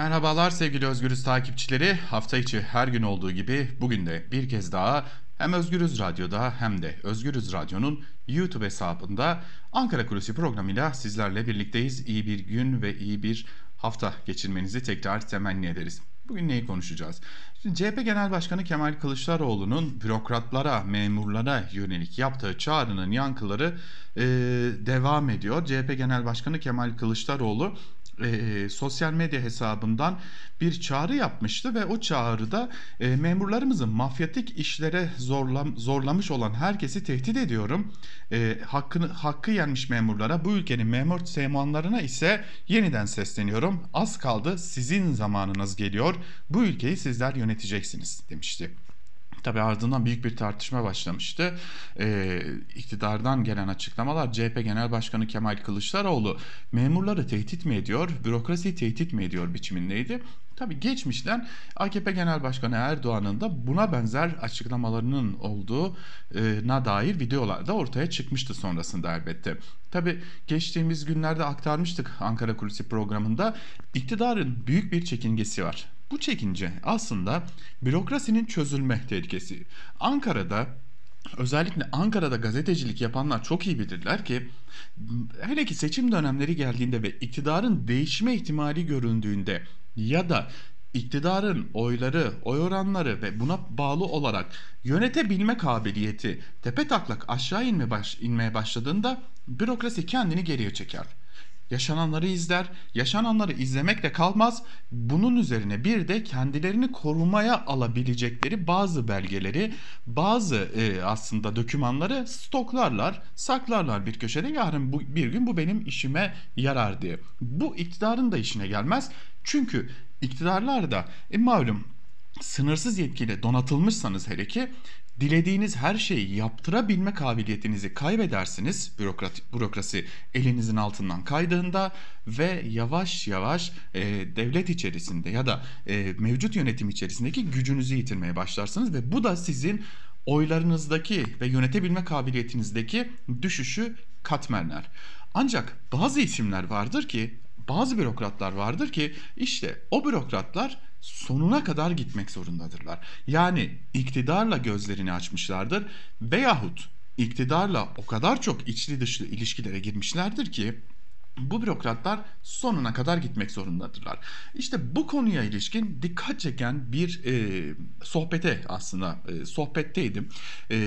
Merhabalar sevgili Özgürüz takipçileri. Hafta içi her gün olduğu gibi bugün de bir kez daha hem Özgürüz Radyo'da hem de Özgürüz Radyo'nun YouTube hesabında Ankara Kulisi programıyla sizlerle birlikteyiz. İyi bir gün ve iyi bir hafta geçirmenizi tekrar temenni ederiz. Bugün neyi konuşacağız? Şimdi CHP Genel Başkanı Kemal Kılıçdaroğlu'nun bürokratlara, memurlara yönelik yaptığı çağrının yankıları e, devam ediyor. CHP Genel Başkanı Kemal Kılıçdaroğlu e, sosyal medya hesabından bir çağrı yapmıştı ve o çağrıda e, memurlarımızın mafyatik işlere zorlam, zorlamış olan herkesi tehdit ediyorum. E, hakkını hakkı yenmiş memurlara, bu ülkenin memur seymanlarına ise yeniden sesleniyorum. Az kaldı, sizin zamanınız geliyor. Bu ülkeyi sizler yöneteceksiniz demişti. Tabi ardından büyük bir tartışma başlamıştı. Ee, iktidardan gelen açıklamalar CHP Genel Başkanı Kemal Kılıçdaroğlu memurları tehdit mi ediyor, bürokrasiyi tehdit mi ediyor biçimindeydi. Tabi geçmişten AKP Genel Başkanı Erdoğan'ın da buna benzer açıklamalarının olduğuna dair videolar da ortaya çıkmıştı sonrasında elbette. Tabi geçtiğimiz günlerde aktarmıştık Ankara Kulisi programında iktidarın büyük bir çekingesi var. Bu çekince aslında bürokrasinin çözülme tehlikesi. Ankara'da özellikle Ankara'da gazetecilik yapanlar çok iyi bilirler ki hele ki seçim dönemleri geldiğinde ve iktidarın değişme ihtimali göründüğünde ya da iktidarın oyları, oy oranları ve buna bağlı olarak yönetebilme kabiliyeti tepe taklak aşağı inme baş, inmeye başladığında bürokrasi kendini geriye çeker yaşananları izler. Yaşananları izlemekle kalmaz. Bunun üzerine bir de kendilerini korumaya alabilecekleri bazı belgeleri, bazı e, aslında dokümanları stoklarlar, saklarlar bir köşede. Yarın bu, bir gün bu benim işime yarar diye. Bu iktidarın da işine gelmez. Çünkü iktidarlar da e, malum sınırsız yetkiyle donatılmışsanız hele ki dilediğiniz her şeyi yaptırabilme kabiliyetinizi kaybedersiniz bürokrasi, elinizin altından kaydığında ve yavaş yavaş e, devlet içerisinde ya da e, mevcut yönetim içerisindeki gücünüzü yitirmeye başlarsınız ve bu da sizin oylarınızdaki ve yönetebilme kabiliyetinizdeki düşüşü katmerler. Ancak bazı isimler vardır ki bazı bürokratlar vardır ki işte o bürokratlar sonuna kadar gitmek zorundadırlar. Yani iktidarla gözlerini açmışlardır veyahut iktidarla o kadar çok içli dışlı ilişkilere girmişlerdir ki bu bürokratlar sonuna kadar gitmek zorundadırlar. İşte bu konuya ilişkin dikkat çeken bir e, sohbete aslında e, sohbetteydim. E,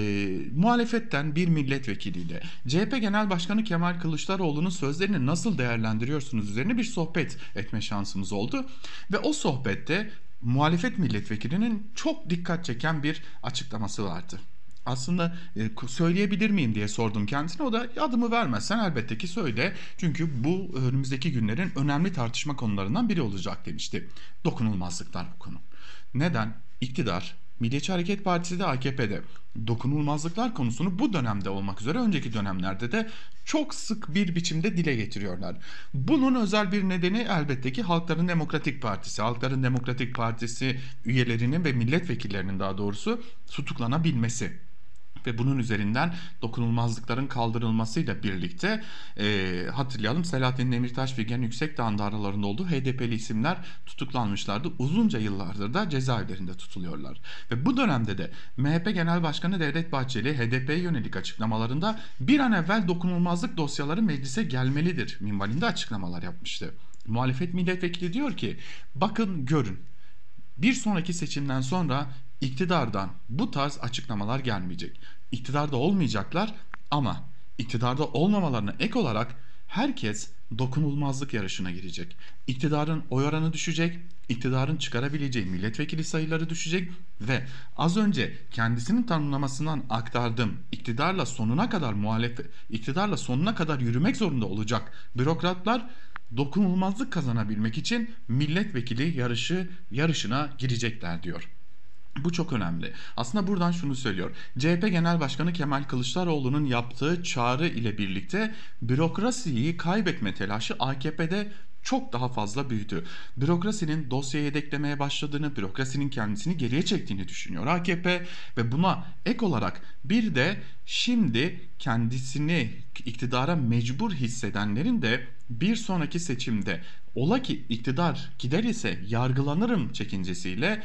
muhalefetten bir milletvekiliyle CHP Genel Başkanı Kemal Kılıçdaroğlu'nun sözlerini nasıl değerlendiriyorsunuz üzerine bir sohbet etme şansımız oldu. Ve o sohbette muhalefet milletvekilinin çok dikkat çeken bir açıklaması vardı aslında e, söyleyebilir miyim diye sordum kendisine. O da adımı vermezsen elbette ki söyle. Çünkü bu önümüzdeki günlerin önemli tartışma konularından biri olacak demişti. Dokunulmazlıklar bu konu. Neden? İktidar Milliyetçi Hareket Partisi de AKP'de dokunulmazlıklar konusunu bu dönemde olmak üzere önceki dönemlerde de çok sık bir biçimde dile getiriyorlar. Bunun özel bir nedeni elbette ki Halkların Demokratik Partisi. Halkların Demokratik Partisi üyelerinin ve milletvekillerinin daha doğrusu tutuklanabilmesi ve bunun üzerinden dokunulmazlıkların kaldırılmasıyla birlikte e, hatırlayalım Selahattin Demirtaş ve Gen Yüksekdağ'ın da aralarında olduğu HDP'li isimler tutuklanmışlardı. Uzunca yıllardır da cezaevlerinde tutuluyorlar. Ve bu dönemde de MHP Genel Başkanı Devlet Bahçeli HDP'ye yönelik açıklamalarında bir an evvel dokunulmazlık dosyaları meclise gelmelidir minvalinde açıklamalar yapmıştı. Muhalefet milletvekili diyor ki bakın görün bir sonraki seçimden sonra iktidardan bu tarz açıklamalar gelmeyecek. İktidarda olmayacaklar ama iktidarda olmamalarına ek olarak herkes dokunulmazlık yarışına girecek. İktidarın oy oranı düşecek, iktidarın çıkarabileceği milletvekili sayıları düşecek ve az önce kendisinin tanımlamasından aktardım. İktidarla sonuna kadar muhalefet, iktidarla sonuna kadar yürümek zorunda olacak bürokratlar dokunulmazlık kazanabilmek için milletvekili yarışı yarışına girecekler diyor. Bu çok önemli. Aslında buradan şunu söylüyor. CHP Genel Başkanı Kemal Kılıçdaroğlu'nun yaptığı çağrı ile birlikte bürokrasiyi kaybetme telaşı AKP'de çok daha fazla büyüdü. Bürokrasinin dosyayı yedeklemeye başladığını, bürokrasinin kendisini geriye çektiğini düşünüyor AKP ve buna ek olarak bir de şimdi kendisini iktidara mecbur hissedenlerin de bir sonraki seçimde ola ki iktidar gider ise yargılanırım çekincesiyle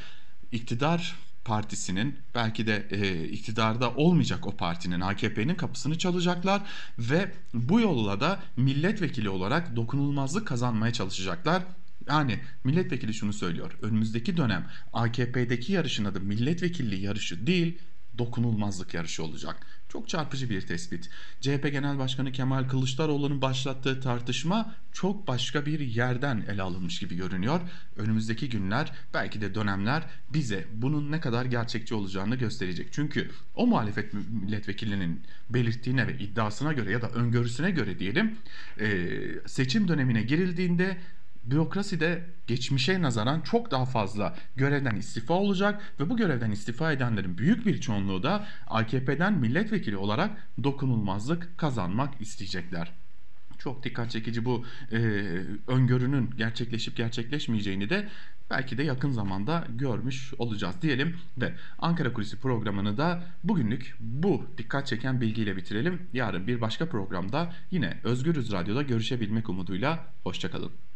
iktidar partisinin belki de e, iktidarda olmayacak o partinin AKP'nin kapısını çalacaklar ve bu yolla da milletvekili olarak dokunulmazlık kazanmaya çalışacaklar. Yani milletvekili şunu söylüyor. Önümüzdeki dönem AKP'deki yarışın adı milletvekilliği yarışı değil, dokunulmazlık yarışı olacak. Çok çarpıcı bir tespit. CHP Genel Başkanı Kemal Kılıçdaroğlu'nun başlattığı tartışma çok başka bir yerden ele alınmış gibi görünüyor. Önümüzdeki günler belki de dönemler bize bunun ne kadar gerçekçi olacağını gösterecek. Çünkü o muhalefet milletvekilinin belirttiğine ve iddiasına göre ya da öngörüsüne göre diyelim seçim dönemine girildiğinde bürokraside geçmişe nazaran çok daha fazla görevden istifa olacak ve bu görevden istifa edenlerin büyük bir çoğunluğu da AKP'den milletvekili olarak dokunulmazlık kazanmak isteyecekler. Çok dikkat çekici bu e, öngörünün gerçekleşip gerçekleşmeyeceğini de belki de yakın zamanda görmüş olacağız diyelim ve Ankara Kulisi programını da bugünlük bu dikkat çeken bilgiyle bitirelim. Yarın bir başka programda yine Özgürüz Radyo'da görüşebilmek umuduyla hoşçakalın.